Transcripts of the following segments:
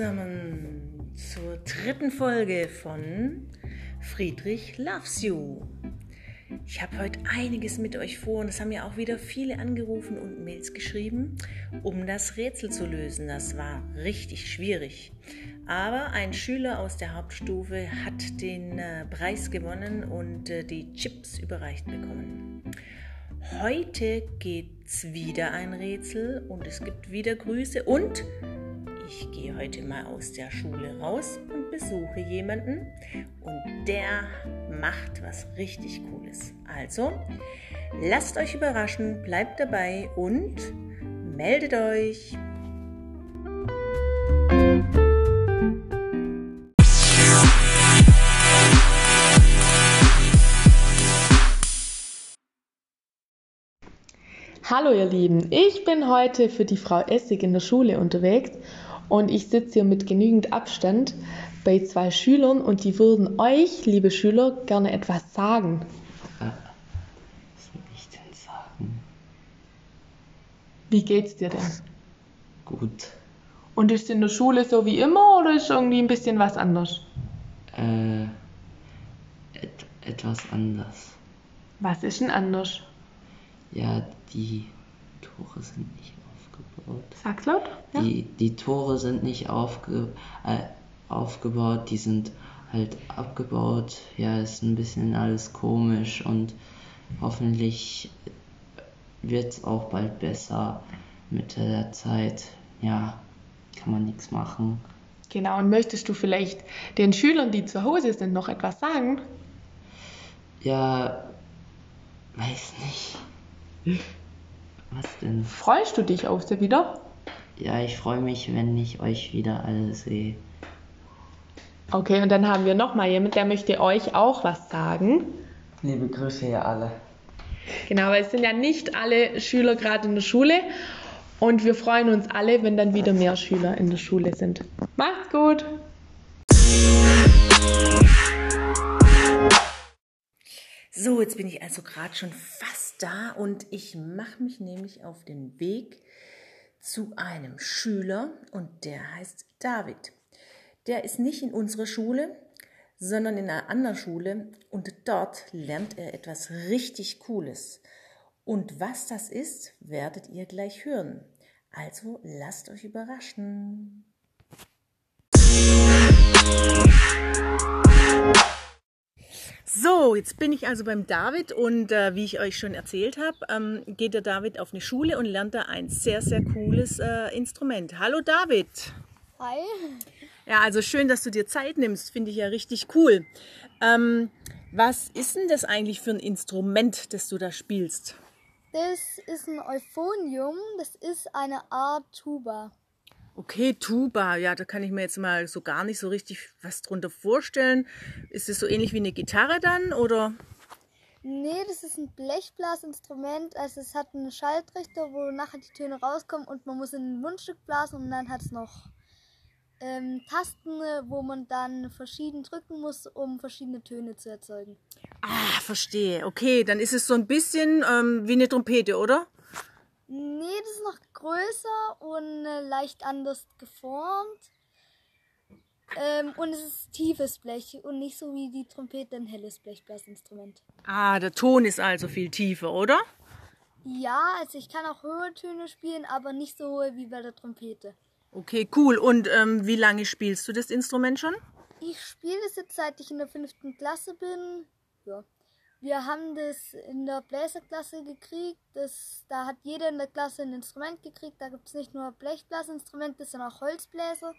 Zusammen zur dritten Folge von Friedrich Loves You. Ich habe heute einiges mit euch vor und es haben ja auch wieder viele angerufen und Mails geschrieben, um das Rätsel zu lösen. Das war richtig schwierig. Aber ein Schüler aus der Hauptstufe hat den äh, Preis gewonnen und äh, die Chips überreicht bekommen. Heute geht's wieder ein Rätsel und es gibt wieder Grüße und ich gehe heute mal aus der Schule raus und besuche jemanden und der macht was richtig Cooles. Also, lasst euch überraschen, bleibt dabei und meldet euch. Hallo ihr Lieben, ich bin heute für die Frau Essig in der Schule unterwegs und ich sitze hier mit genügend Abstand bei zwei Schülern und die würden euch, liebe Schüler, gerne etwas sagen. Äh, was will ich denn sagen? Wie geht's dir denn? Gut. Und ist in der Schule so wie immer oder ist irgendwie ein bisschen was anders? Äh, et, etwas anders. Was ist denn anders? Ja, die Tore sind nicht aufgebaut. Sag's laut. Ja. Die, die Tore sind nicht aufge, äh, aufgebaut, die sind halt abgebaut. Ja, ist ein bisschen alles komisch und hoffentlich wird es auch bald besser mit der Zeit. Ja, kann man nichts machen. Genau, und möchtest du vielleicht den Schülern, die zu Hause sind, noch etwas sagen? Ja, weiß nicht. Was denn? Freust du dich auf sie wieder? Ja, ich freue mich, wenn ich euch wieder alle sehe. Okay, und dann haben wir noch mal jemand, der möchte euch auch was sagen. Liebe Grüße ihr alle. Genau, weil es sind ja nicht alle Schüler gerade in der Schule und wir freuen uns alle, wenn dann wieder mehr Schüler in der Schule sind. Macht's gut! So, jetzt bin ich also gerade schon fast da und ich mache mich nämlich auf den Weg zu einem Schüler und der heißt David. Der ist nicht in unserer Schule, sondern in einer anderen Schule und dort lernt er etwas richtig Cooles. Und was das ist, werdet ihr gleich hören. Also lasst euch überraschen. So, jetzt bin ich also beim David und äh, wie ich euch schon erzählt habe, ähm, geht der David auf eine Schule und lernt da ein sehr, sehr cooles äh, Instrument. Hallo David. Hi. Ja, also schön, dass du dir Zeit nimmst, finde ich ja richtig cool. Ähm, was ist denn das eigentlich für ein Instrument, das du da spielst? Das ist ein Euphonium. Das ist eine Art Tuba. Okay, Tuba, ja, da kann ich mir jetzt mal so gar nicht so richtig was drunter vorstellen. Ist es so ähnlich wie eine Gitarre dann oder? Nee, das ist ein Blechblasinstrument. Also es hat einen Schaltrichter, wo nachher die Töne rauskommen und man muss in ein Mundstück blasen und dann hat es noch ähm, Tasten, wo man dann verschieden drücken muss, um verschiedene Töne zu erzeugen. Ah, verstehe. Okay, dann ist es so ein bisschen ähm, wie eine Trompete, oder? Nee, das ist noch größer und äh, leicht anders geformt. Ähm, und es ist tiefes Blech und nicht so wie die Trompete ein helles Blechblasinstrument. Ah, der Ton ist also viel tiefer, oder? Ja, also ich kann auch höhere Töne spielen, aber nicht so hohe wie bei der Trompete. Okay, cool. Und ähm, wie lange spielst du das Instrument schon? Ich spiele das jetzt seit ich in der fünften Klasse bin. Ja. Wir haben das in der Bläserklasse gekriegt. Das, da hat jeder in der Klasse ein Instrument gekriegt. Da gibt es nicht nur Blechblasinstrumente, sondern auch Holzbläser.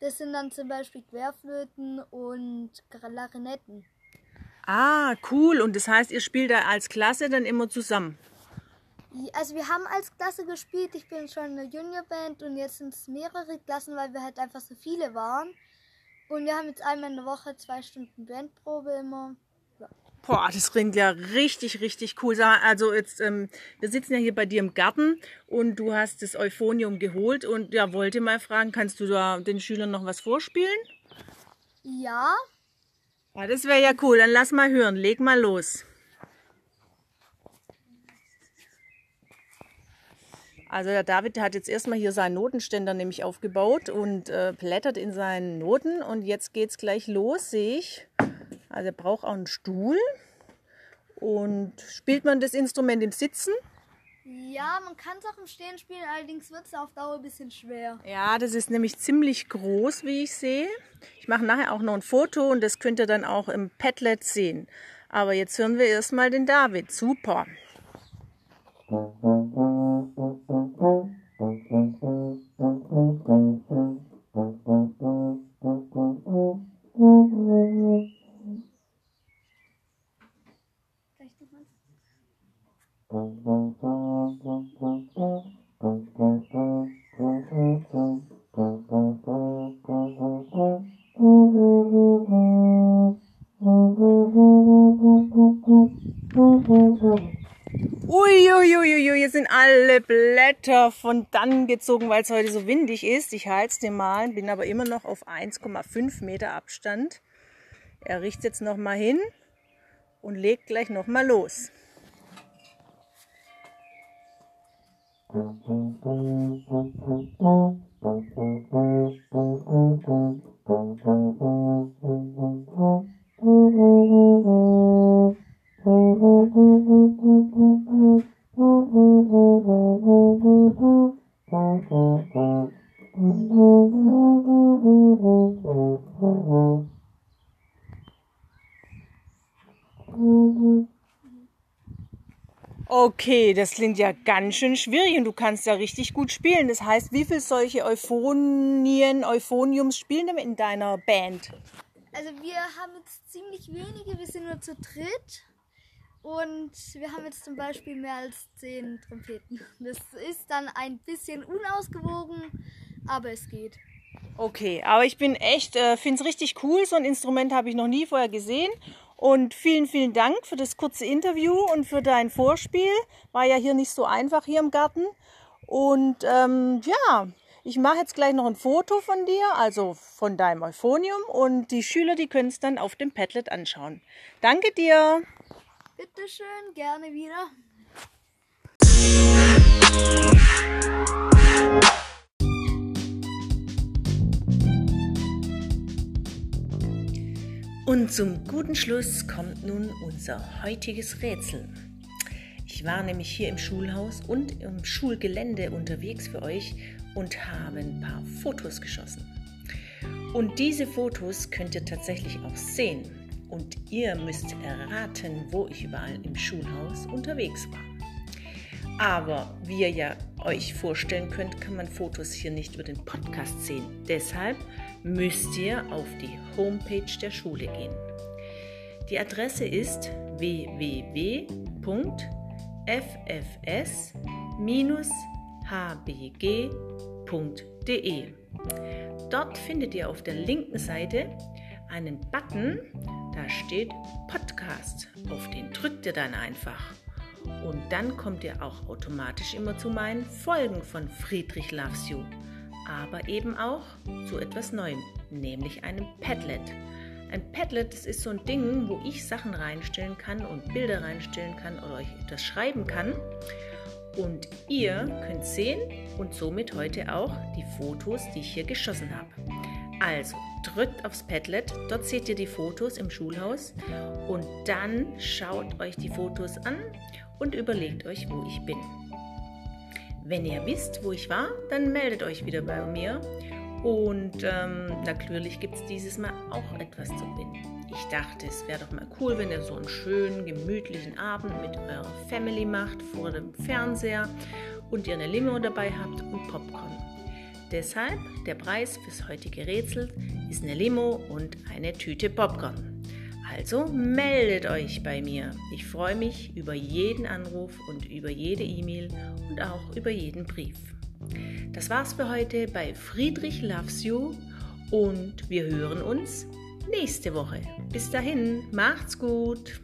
Das sind dann zum Beispiel Querflöten und Klarinetten. Ah, cool. Und das heißt, ihr spielt da als Klasse dann immer zusammen? Also wir haben als Klasse gespielt. Ich bin schon in der Juniorband und jetzt sind es mehrere Klassen, weil wir halt einfach so viele waren. Und wir haben jetzt einmal in der Woche zwei Stunden Bandprobe immer. Boah, das klingt ja richtig, richtig cool. Also jetzt, ähm, wir sitzen ja hier bei dir im Garten und du hast das Euphonium geholt und ja, wollte mal fragen, kannst du da den Schülern noch was vorspielen? Ja, Ja, das wäre ja cool. Dann lass mal hören. Leg mal los. Also der David der hat jetzt erstmal hier seinen Notenständer nämlich aufgebaut und äh, blättert in seinen Noten und jetzt geht es gleich los, sehe ich. Also er braucht auch einen Stuhl. Und spielt man das Instrument im Sitzen? Ja, man kann es auch im Stehen spielen, allerdings wird es auf Dauer ein bisschen schwer. Ja, das ist nämlich ziemlich groß, wie ich sehe. Ich mache nachher auch noch ein Foto und das könnt ihr dann auch im Padlet sehen. Aber jetzt hören wir erstmal den David. Super. Blätter von dann gezogen, weil es heute so windig ist. Ich halte es dir mal, bin aber immer noch auf 1,5 Meter Abstand. Er riecht jetzt noch mal hin und legt gleich noch mal los. Okay, das klingt ja ganz schön schwierig und du kannst ja richtig gut spielen. Das heißt, wie viele solche Euphonien, Euphoniums spielen denn in deiner Band? Also wir haben jetzt ziemlich wenige, wir sind nur zu dritt. Und wir haben jetzt zum Beispiel mehr als zehn Trompeten. Das ist dann ein bisschen unausgewogen, aber es geht. Okay, aber ich bin echt, äh, finde es richtig cool. So ein Instrument habe ich noch nie vorher gesehen. Und vielen, vielen Dank für das kurze Interview und für dein Vorspiel. War ja hier nicht so einfach hier im Garten. Und ähm, ja, ich mache jetzt gleich noch ein Foto von dir, also von deinem Euphonium. Und die Schüler, die können es dann auf dem Padlet anschauen. Danke dir. Bitteschön, gerne wieder. Und zum guten Schluss kommt nun unser heutiges Rätsel. Ich war nämlich hier im Schulhaus und im Schulgelände unterwegs für euch und habe ein paar Fotos geschossen. Und diese Fotos könnt ihr tatsächlich auch sehen. Und ihr müsst erraten, wo ich überall im Schulhaus unterwegs war. Aber wie ihr ja euch vorstellen könnt, kann man Fotos hier nicht über den Podcast sehen. Deshalb müsst ihr auf die Homepage der Schule gehen. Die Adresse ist www.fs-hbg.de. Dort findet ihr auf der linken Seite einen Button, da steht Podcast. Auf den drückt ihr dann einfach. Und dann kommt ihr auch automatisch immer zu meinen Folgen von Friedrich Loves You aber eben auch zu etwas Neuem, nämlich einem Padlet. Ein Padlet, das ist so ein Ding, wo ich Sachen reinstellen kann und Bilder reinstellen kann oder euch etwas schreiben kann. Und ihr könnt sehen und somit heute auch die Fotos, die ich hier geschossen habe. Also drückt aufs Padlet, dort seht ihr die Fotos im Schulhaus und dann schaut euch die Fotos an und überlegt euch, wo ich bin. Wenn ihr wisst, wo ich war, dann meldet euch wieder bei mir. Und ähm, natürlich gibt es dieses Mal auch etwas zu gewinnen. Ich dachte, es wäre doch mal cool, wenn ihr so einen schönen, gemütlichen Abend mit eurer Family macht vor dem Fernseher und ihr eine Limo dabei habt und Popcorn. Deshalb der Preis fürs heutige Rätsel ist eine Limo und eine Tüte Popcorn. Also meldet euch bei mir. Ich freue mich über jeden Anruf und über jede E-Mail und auch über jeden Brief. Das war's für heute bei Friedrich Loves You und wir hören uns nächste Woche. Bis dahin, macht's gut!